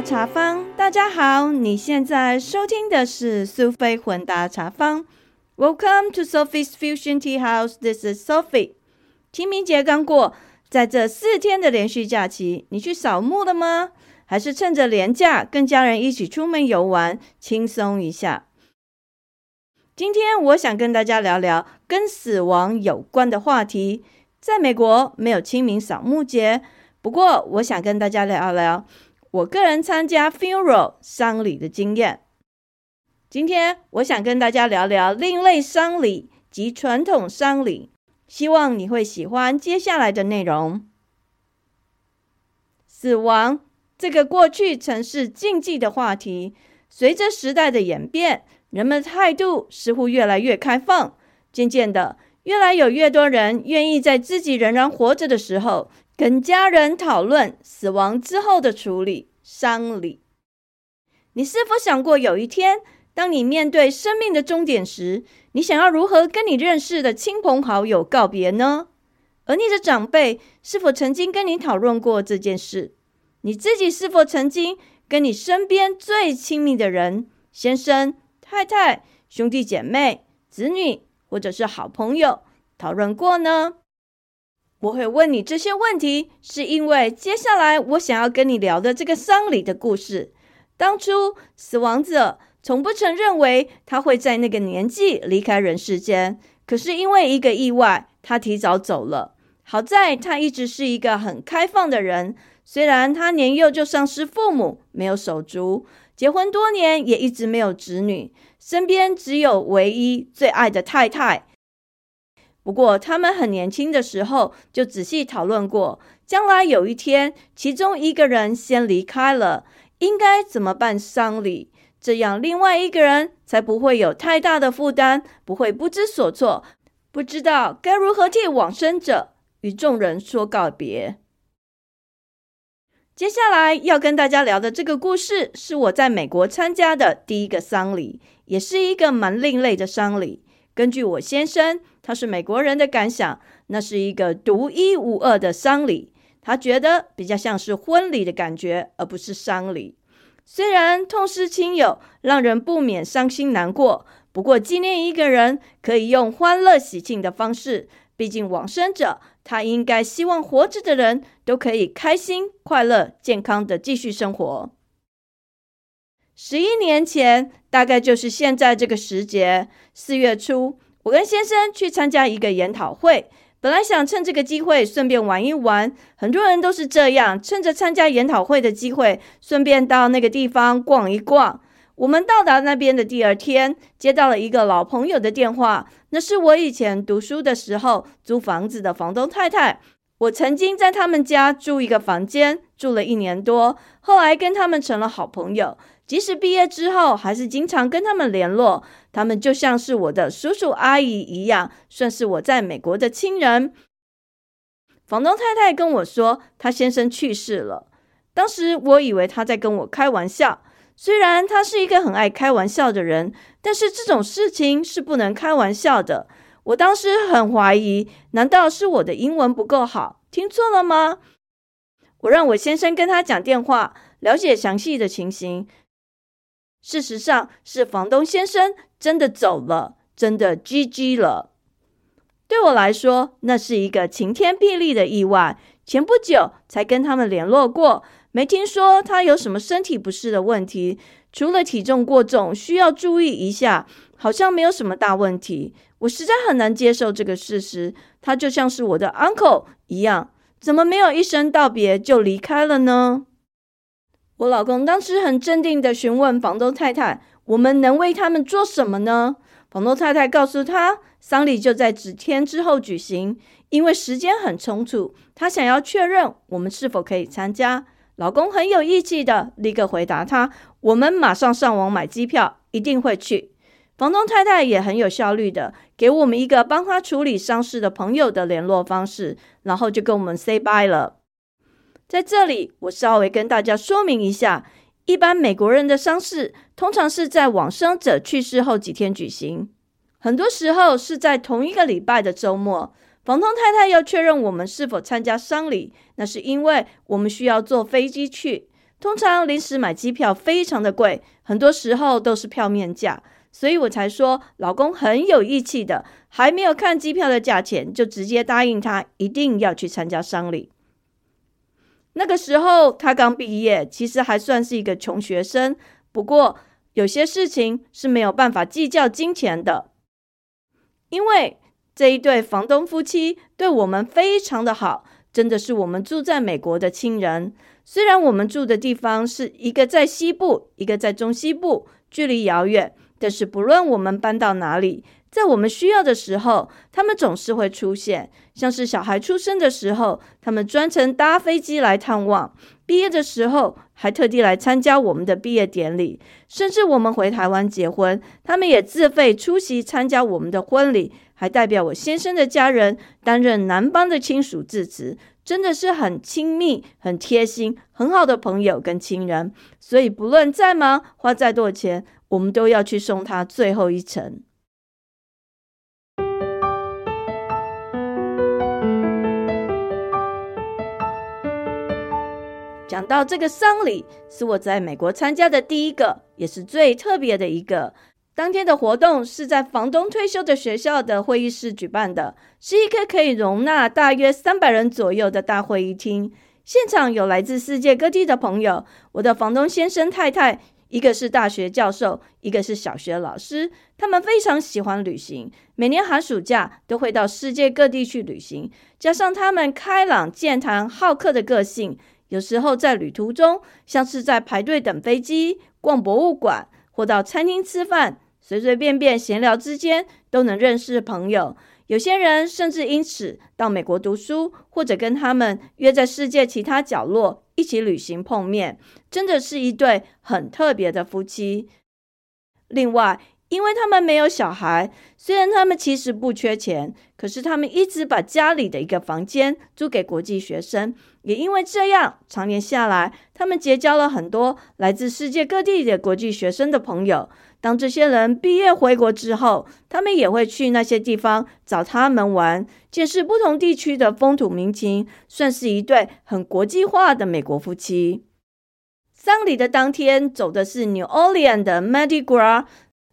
茶坊，大家好，你现在收听的是苏菲混搭茶坊。Welcome to Sophie's Fusion Tea House. This is Sophie. 清明节刚过，在这四天的连续假期，你去扫墓了吗？还是趁着连假跟家人一起出门游玩，轻松一下？今天我想跟大家聊聊跟死亡有关的话题。在美国没有清明扫墓节，不过我想跟大家聊一聊我个人参加 funeral 丧礼的经验。今天我想跟大家聊聊另类丧礼及传统丧礼，希望你会喜欢接下来的内容。死亡这个过去曾是禁忌的话题，随着时代的演变。人们态度似乎越来越开放，渐渐的，越来有越多人愿意在自己仍然活着的时候，跟家人讨论死亡之后的处理丧礼。你是否想过，有一天，当你面对生命的终点时，你想要如何跟你认识的亲朋好友告别呢？而你的长辈是否曾经跟你讨论过这件事？你自己是否曾经跟你身边最亲密的人，先生？太太、兄弟姐妹、子女，或者是好朋友讨论过呢？我会问你这些问题，是因为接下来我想要跟你聊的这个丧礼的故事。当初死亡者从不曾认为他会在那个年纪离开人世间，可是因为一个意外，他提早走了。好在他一直是一个很开放的人，虽然他年幼就丧失父母，没有手足。结婚多年也一直没有子女，身边只有唯一最爱的太太。不过他们很年轻的时候就仔细讨论过，将来有一天其中一个人先离开了，应该怎么办丧礼，这样另外一个人才不会有太大的负担，不会不知所措，不知道该如何替往生者与众人说告别。接下来要跟大家聊的这个故事，是我在美国参加的第一个丧礼，也是一个蛮另类的丧礼。根据我先生，他是美国人的感想，那是一个独一无二的丧礼。他觉得比较像是婚礼的感觉，而不是丧礼。虽然痛失亲友，让人不免伤心难过，不过纪念一个人，可以用欢乐喜庆的方式。毕竟往生者。他应该希望活着的人都可以开心、快乐、健康的继续生活。十一年前，大概就是现在这个时节，四月初，我跟先生去参加一个研讨会，本来想趁这个机会顺便玩一玩。很多人都是这样，趁着参加研讨会的机会，顺便到那个地方逛一逛。我们到达那边的第二天，接到了一个老朋友的电话。那是我以前读书的时候租房子的房东太太。我曾经在他们家住一个房间，住了一年多，后来跟他们成了好朋友。即使毕业之后，还是经常跟他们联络。他们就像是我的叔叔阿姨一样，算是我在美国的亲人。房东太太跟我说，她先生去世了。当时我以为她在跟我开玩笑。虽然他是一个很爱开玩笑的人，但是这种事情是不能开玩笑的。我当时很怀疑，难道是我的英文不够好，听错了吗？我让我先生跟他讲电话，了解详细的情形。事实上是房东先生真的走了，真的 GG 了。对我来说，那是一个晴天霹雳的意外。前不久才跟他们联络过。没听说他有什么身体不适的问题，除了体重过重需要注意一下，好像没有什么大问题。我实在很难接受这个事实，他就像是我的 uncle 一样，怎么没有一声道别就离开了呢？我老公当时很镇定的询问房东太太：“我们能为他们做什么呢？”房东太太告诉他：“丧礼就在几天之后举行，因为时间很充足，他想要确认我们是否可以参加。”老公很有义气的，立刻回答他：“我们马上上网买机票，一定会去。”房东太太也很有效率的，给我们一个帮他处理丧事的朋友的联络方式，然后就跟我们 say bye 了。在这里，我稍微跟大家说明一下：一般美国人的丧事通常是在往生者去世后几天举行，很多时候是在同一个礼拜的周末。房东太太要确认我们是否参加丧礼，那是因为我们需要坐飞机去。通常临时买机票非常的贵，很多时候都是票面价，所以我才说老公很有义气的，还没有看机票的价钱，就直接答应他一定要去参加丧礼。那个时候他刚毕业，其实还算是一个穷学生，不过有些事情是没有办法计较金钱的，因为这一对房东夫妻对我们非常的好。真的是我们住在美国的亲人，虽然我们住的地方是一个在西部，一个在中西部，距离遥远，但是不论我们搬到哪里，在我们需要的时候，他们总是会出现。像是小孩出生的时候，他们专程搭飞机来探望；毕业的时候，还特地来参加我们的毕业典礼。甚至我们回台湾结婚，他们也自费出席参加我们的婚礼。还代表我先生的家人担任男方的亲属致辞，真的是很亲密、很贴心、很好的朋友跟亲人。所以不论再忙，花再多钱，我们都要去送他最后一程。讲到这个丧礼，是我在美国参加的第一个，也是最特别的一个。当天的活动是在房东退休的学校的会议室举办的，是一个可以容纳大约三百人左右的大会议厅。现场有来自世界各地的朋友。我的房东先生太太，一个是大学教授，一个是小学老师。他们非常喜欢旅行，每年寒暑假都会到世界各地去旅行。加上他们开朗健谈、好客的个性，有时候在旅途中，像是在排队等飞机、逛博物馆或到餐厅吃饭。随随便便闲聊之间都能认识朋友，有些人甚至因此到美国读书，或者跟他们约在世界其他角落一起旅行碰面，真的是一对很特别的夫妻。另外，因为他们没有小孩，虽然他们其实不缺钱，可是他们一直把家里的一个房间租给国际学生，也因为这样，常年下来，他们结交了很多来自世界各地的国际学生的朋友。当这些人毕业回国之后，他们也会去那些地方找他们玩，见识不同地区的风土民情，算是一对很国际化的美国夫妻。丧礼的当天走的是 New Orleans 的 Mardi Gras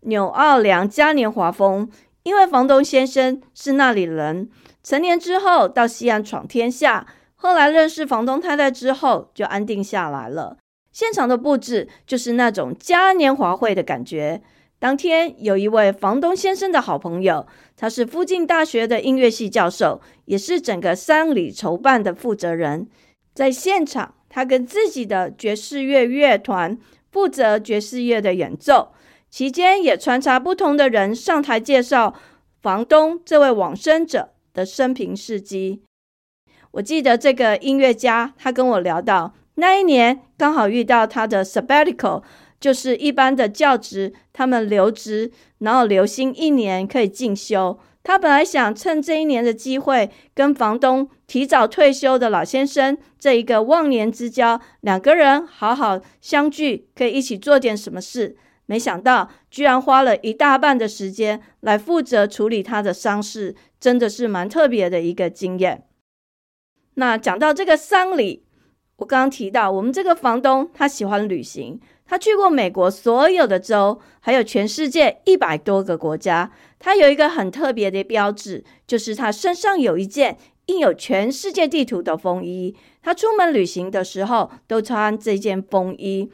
纽奥良嘉年华风，因为房东先生是那里人，成年之后到西安闯天下，后来认识房东太太之后就安定下来了。现场的布置就是那种嘉年华会的感觉。当天有一位房东先生的好朋友，他是附近大学的音乐系教授，也是整个丧礼筹办的负责人。在现场，他跟自己的爵士乐乐团负责爵士乐的演奏，期间也穿插不同的人上台介绍房东这位往生者的生平事迹。我记得这个音乐家，他跟我聊到。那一年刚好遇到他的 sabbatical，就是一般的教职，他们留职，然后留薪一年可以进修。他本来想趁这一年的机会，跟房东提早退休的老先生这一个忘年之交，两个人好好相聚，可以一起做点什么事。没想到居然花了一大半的时间来负责处理他的丧事，真的是蛮特别的一个经验。那讲到这个丧礼。我刚刚提到，我们这个房东他喜欢旅行，他去过美国所有的州，还有全世界一百多个国家。他有一个很特别的标志，就是他身上有一件印有全世界地图的风衣。他出门旅行的时候都穿这件风衣，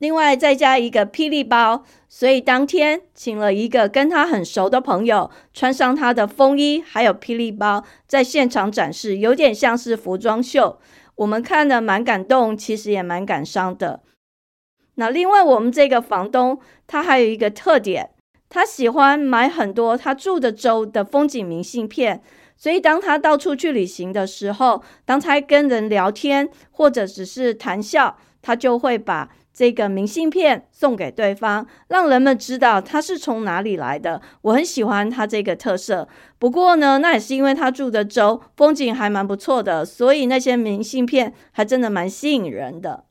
另外再加一个霹雳包。所以当天请了一个跟他很熟的朋友，穿上他的风衣还有霹雳包，在现场展示，有点像是服装秀。我们看的蛮感动，其实也蛮感伤的。那另外，我们这个房东他还有一个特点，他喜欢买很多他住的州的风景明信片。所以，当他到处去旅行的时候，当他跟人聊天或者只是谈笑，他就会把。这个明信片送给对方，让人们知道他是从哪里来的。我很喜欢他这个特色。不过呢，那也是因为他住的州风景还蛮不错的，所以那些明信片还真的蛮吸引人的。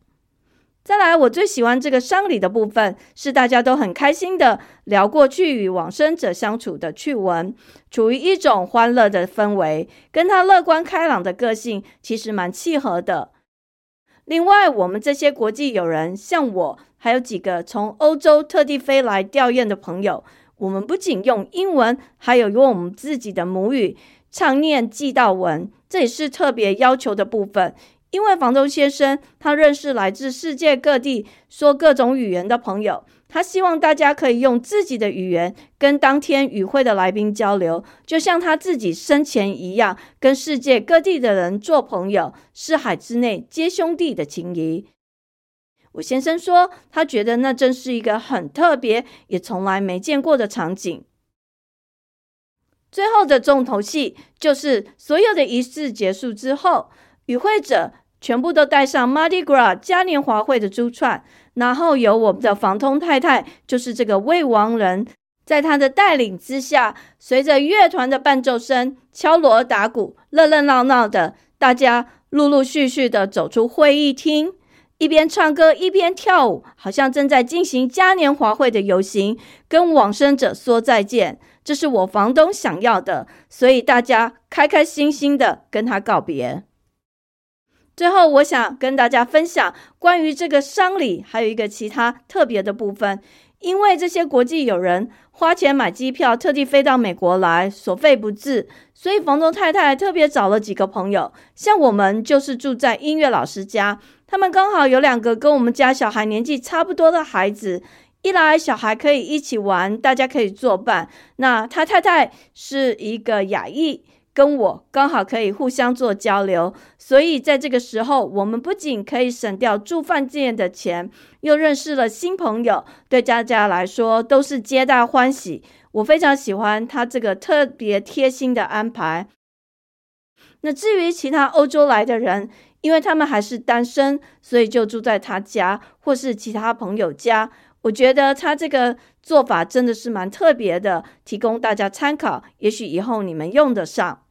再来，我最喜欢这个丧礼的部分，是大家都很开心的聊过去与往生者相处的趣闻，处于一种欢乐的氛围，跟他乐观开朗的个性其实蛮契合的。另外，我们这些国际友人，像我，还有几个从欧洲特地飞来吊唁的朋友，我们不仅用英文，还有用我们自己的母语唱念祭道文，这也是特别要求的部分。因为房东先生他认识来自世界各地说各种语言的朋友，他希望大家可以用自己的语言跟当天与会的来宾交流，就像他自己生前一样，跟世界各地的人做朋友，四海之内皆兄弟的情谊。我先生说，他觉得那真是一个很特别，也从来没见过的场景。最后的重头戏就是所有的仪式结束之后。与会者全部都戴上 Mardi Gras 嘉年华会的珠串，然后由我们的房东太太，就是这个魏王人，在他的带领之下，随着乐团的伴奏声、敲锣打鼓，热热闹闹的，大家陆陆续续的走出会议厅，一边唱歌一边跳舞，好像正在进行嘉年华会的游行，跟往生者说再见。这是我房东想要的，所以大家开开心心的跟他告别。最后，我想跟大家分享关于这个丧礼，还有一个其他特别的部分。因为这些国际友人花钱买机票，特地飞到美国来，所费不至，所以房东太太特别找了几个朋友，像我们就是住在音乐老师家，他们刚好有两个跟我们家小孩年纪差不多的孩子，一来小孩可以一起玩，大家可以作伴。那他太太是一个亚裔。跟我刚好可以互相做交流，所以在这个时候，我们不仅可以省掉住饭店的钱，又认识了新朋友，对大家来说都是皆大欢喜。我非常喜欢他这个特别贴心的安排。那至于其他欧洲来的人，因为他们还是单身，所以就住在他家或是其他朋友家。我觉得他这个做法真的是蛮特别的，提供大家参考，也许以后你们用得上。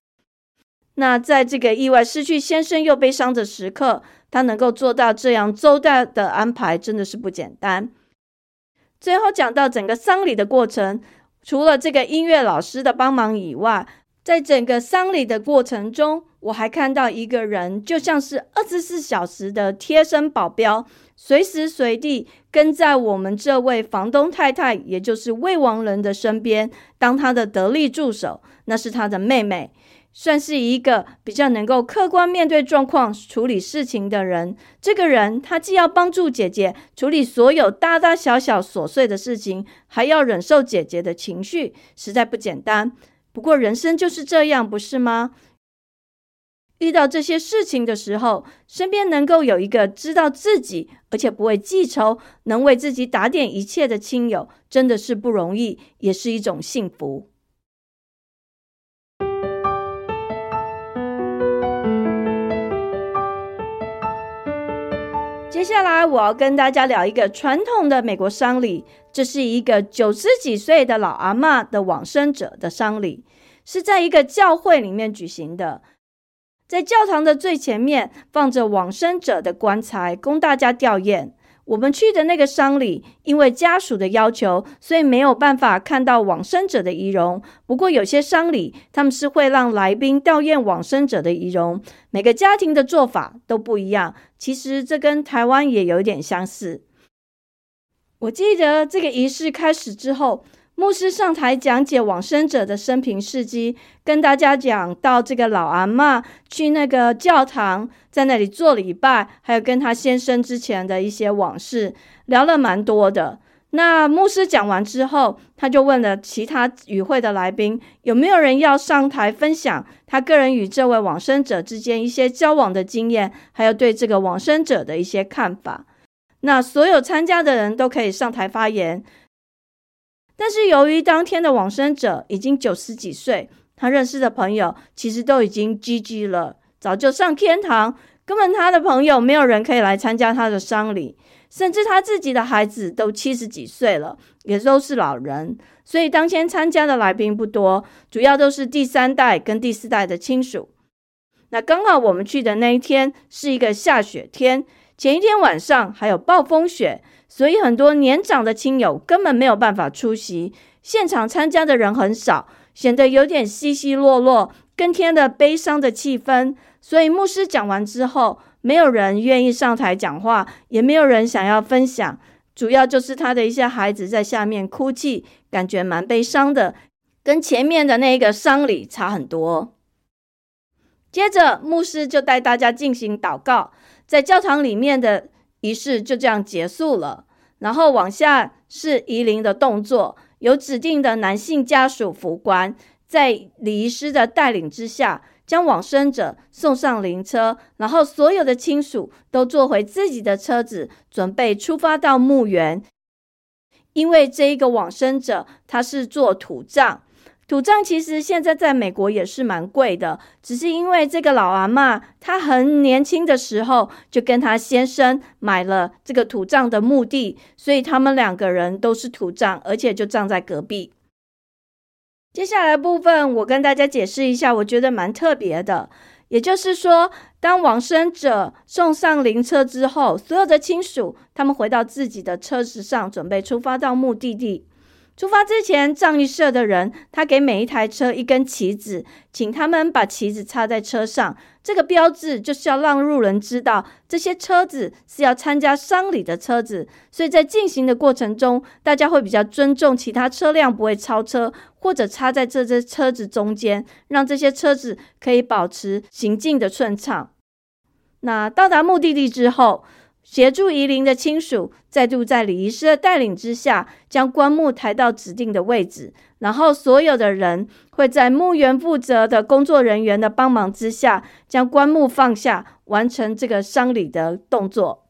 那在这个意外失去先生又悲伤的时刻，他能够做到这样周到的安排，真的是不简单。最后讲到整个丧礼的过程，除了这个音乐老师的帮忙以外，在整个丧礼的过程中，我还看到一个人，就像是二十四小时的贴身保镖，随时随地跟在我们这位房东太太，也就是魏王人的身边，当他的得力助手。那是他的妹妹。算是一个比较能够客观面对状况、处理事情的人。这个人，他既要帮助姐姐处理所有大大小小琐碎的事情，还要忍受姐姐的情绪，实在不简单。不过，人生就是这样，不是吗？遇到这些事情的时候，身边能够有一个知道自己，而且不会记仇，能为自己打点一切的亲友，真的是不容易，也是一种幸福。接下来我要跟大家聊一个传统的美国丧礼，这是一个九十几岁的老阿妈的往生者的丧礼，是在一个教会里面举行的，在教堂的最前面放着往生者的棺材，供大家吊唁。我们去的那个丧礼，因为家属的要求，所以没有办法看到往生者的仪容。不过有些丧礼，他们是会让来宾吊唁往生者的仪容。每个家庭的做法都不一样。其实这跟台湾也有点相似。我记得这个仪式开始之后。牧师上台讲解往生者的生平事迹，跟大家讲到这个老阿妈去那个教堂，在那里做礼拜，还有跟他先生之前的一些往事，聊了蛮多的。那牧师讲完之后，他就问了其他与会的来宾，有没有人要上台分享他个人与这位往生者之间一些交往的经验，还有对这个往生者的一些看法。那所有参加的人都可以上台发言。但是由于当天的往生者已经九十几岁，他认识的朋友其实都已经 GG 了，早就上天堂，根本他的朋友没有人可以来参加他的丧礼，甚至他自己的孩子都七十几岁了，也都是老人，所以当天参加的来宾不多，主要都是第三代跟第四代的亲属。那刚好我们去的那一天是一个下雪天，前一天晚上还有暴风雪。所以很多年长的亲友根本没有办法出席，现场参加的人很少，显得有点稀稀落落，更添了悲伤的气氛。所以牧师讲完之后，没有人愿意上台讲话，也没有人想要分享。主要就是他的一些孩子在下面哭泣，感觉蛮悲伤的，跟前面的那个丧礼差很多。接着，牧师就带大家进行祷告，在教堂里面的仪式就这样结束了。然后往下是移灵的动作，有指定的男性家属扶棺，在礼仪师的带领之下。将往生者送上灵车，然后所有的亲属都坐回自己的车子，准备出发到墓园。因为这一个往生者他是做土葬，土葬其实现在在美国也是蛮贵的。只是因为这个老阿妈她很年轻的时候就跟她先生买了这个土葬的墓地，所以他们两个人都是土葬，而且就葬在隔壁。接下来部分，我跟大家解释一下，我觉得蛮特别的。也就是说，当往生者送上灵车之后，所有的亲属他们回到自己的车子上，准备出发到目的地。出发之前，葬仪社的人他给每一台车一根旗子，请他们把旗子插在车上。这个标志就是要让路人知道，这些车子是要参加丧礼的车子。所以在进行的过程中，大家会比较尊重其他车辆，不会超车或者插在这些车子中间，让这些车子可以保持行进的顺畅。那到达目的地之后。协助夷陵的亲属再度在礼仪师的带领之下，将棺木抬到指定的位置，然后所有的人会在墓园负责的工作人员的帮忙之下，将棺木放下，完成这个丧礼的动作。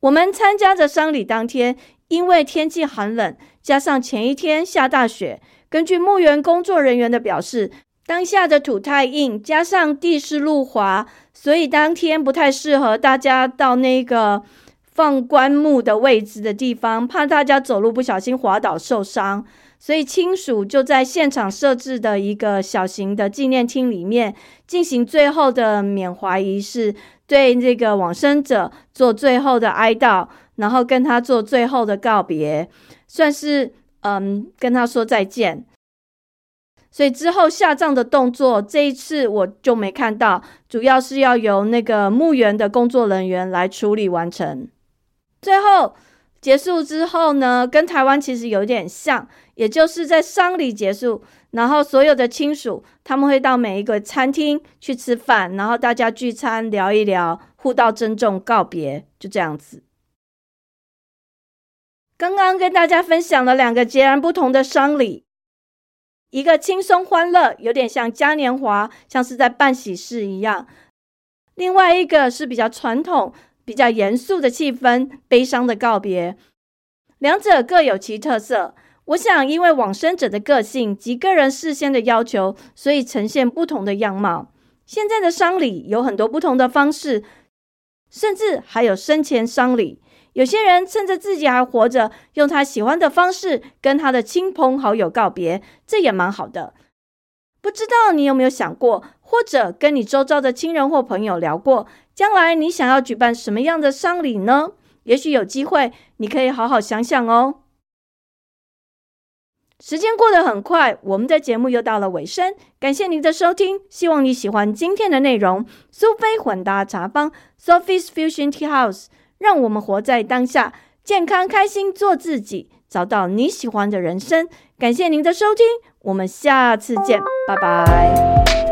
我们参加的丧礼当天，因为天气寒冷，加上前一天下大雪，根据墓园工作人员的表示。当下的土太硬，加上地势路滑，所以当天不太适合大家到那个放棺木的位置的地方，怕大家走路不小心滑倒受伤，所以亲属就在现场设置的一个小型的纪念厅里面进行最后的缅怀仪式，对这个往生者做最后的哀悼，然后跟他做最后的告别，算是嗯跟他说再见。所以之后下葬的动作，这一次我就没看到，主要是要由那个墓园的工作人员来处理完成。最后结束之后呢，跟台湾其实有点像，也就是在丧礼结束，然后所有的亲属他们会到每一个餐厅去吃饭，然后大家聚餐聊一聊，互道珍重，告别，就这样子。刚刚跟大家分享了两个截然不同的丧礼。一个轻松欢乐，有点像嘉年华，像是在办喜事一样；另外一个是比较传统、比较严肃的气氛，悲伤的告别。两者各有其特色。我想，因为往生者的个性及个人事先的要求，所以呈现不同的样貌。现在的丧礼有很多不同的方式，甚至还有生前丧礼。有些人趁着自己还活着，用他喜欢的方式跟他的亲朋好友告别，这也蛮好的。不知道你有没有想过，或者跟你周遭的亲人或朋友聊过，将来你想要举办什么样的丧礼呢？也许有机会，你可以好好想想哦。时间过得很快，我们的节目又到了尾声，感谢您的收听，希望你喜欢今天的内容。苏菲混搭茶坊 （Sophie's Fusion Tea House）。让我们活在当下，健康开心，做自己，找到你喜欢的人生。感谢您的收听，我们下次见，拜拜。